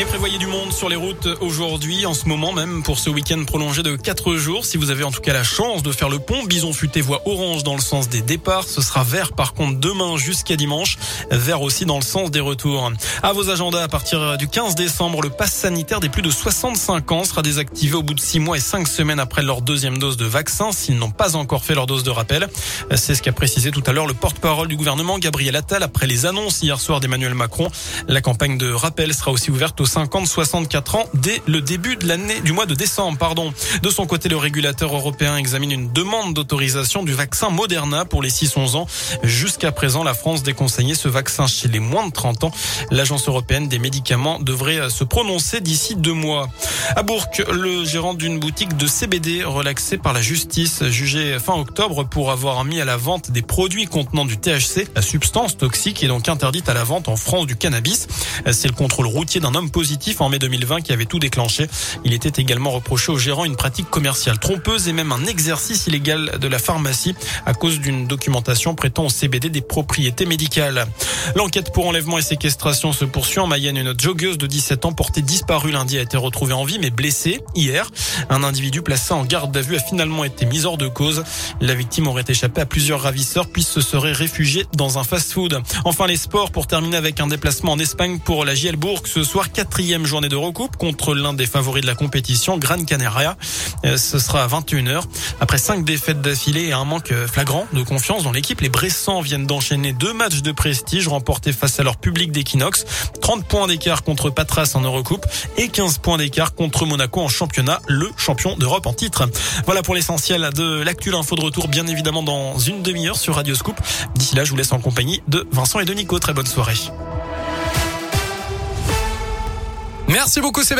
Et prévoyez du monde sur les routes aujourd'hui, en ce moment même, pour ce week-end prolongé de 4 jours. Si vous avez en tout cas la chance de faire le pont, Bison Futé voie orange dans le sens des départs. Ce sera vert par contre demain jusqu'à dimanche. Vert aussi dans le sens des retours. À vos agendas, à partir du 15 décembre, le pass sanitaire des plus de 65 ans sera désactivé au bout de 6 mois et 5 semaines après leur deuxième dose de vaccin s'ils n'ont pas encore fait leur dose de rappel. C'est ce qu'a précisé tout à l'heure le porte-parole du gouvernement, Gabriel Attal, après les annonces hier soir d'Emmanuel Macron. La campagne de rappel sera aussi ouverte au 50-64 ans dès le début de l'année, du mois de décembre, pardon. De son côté, le régulateur européen examine une demande d'autorisation du vaccin Moderna pour les 6-11 ans. Jusqu'à présent, la France déconseillait ce vaccin chez les moins de 30 ans. L'agence européenne des médicaments devrait se prononcer d'ici deux mois. À Bourg, le gérant d'une boutique de CBD relaxé par la justice, jugé fin octobre pour avoir mis à la vente des produits contenant du THC, la substance toxique est donc interdite à la vente en France du cannabis. C'est le contrôle routier d'un homme en mai 2020 qui avait tout déclenché. Il était également reproché au gérant une pratique commerciale trompeuse et même un exercice illégal de la pharmacie à cause d'une documentation prêtant au CBD des propriétés médicales. L'enquête pour enlèvement et séquestration se poursuit en Mayenne. Une joggeuse de 17 ans portée disparue lundi a été retrouvée en vie mais blessée hier. Un individu placé en garde à vue a finalement été mis hors de cause. La victime aurait échappé à plusieurs ravisseurs puis se serait réfugiée dans un fast-food. Enfin les sports pour terminer avec un déplacement en Espagne pour la JL Bourg ce soir quatrième journée de recoupe contre l'un des favoris de la compétition, Gran Canaria. Euh, ce sera à 21h. Après cinq défaites d'affilée et un manque flagrant de confiance dans l'équipe, les Bressans viennent d'enchaîner deux matchs de prestige remportés face à leur public d'Equinox. 30 points d'écart contre Patras en Eurocoupe et 15 points d'écart contre Monaco en championnat, le champion d'Europe en titre. Voilà pour l'essentiel de l'actuel info de retour, bien évidemment dans une demi-heure sur Radio Scoop. D'ici là, je vous laisse en compagnie de Vincent et de Nico. Très bonne soirée. Merci beaucoup Sébastien.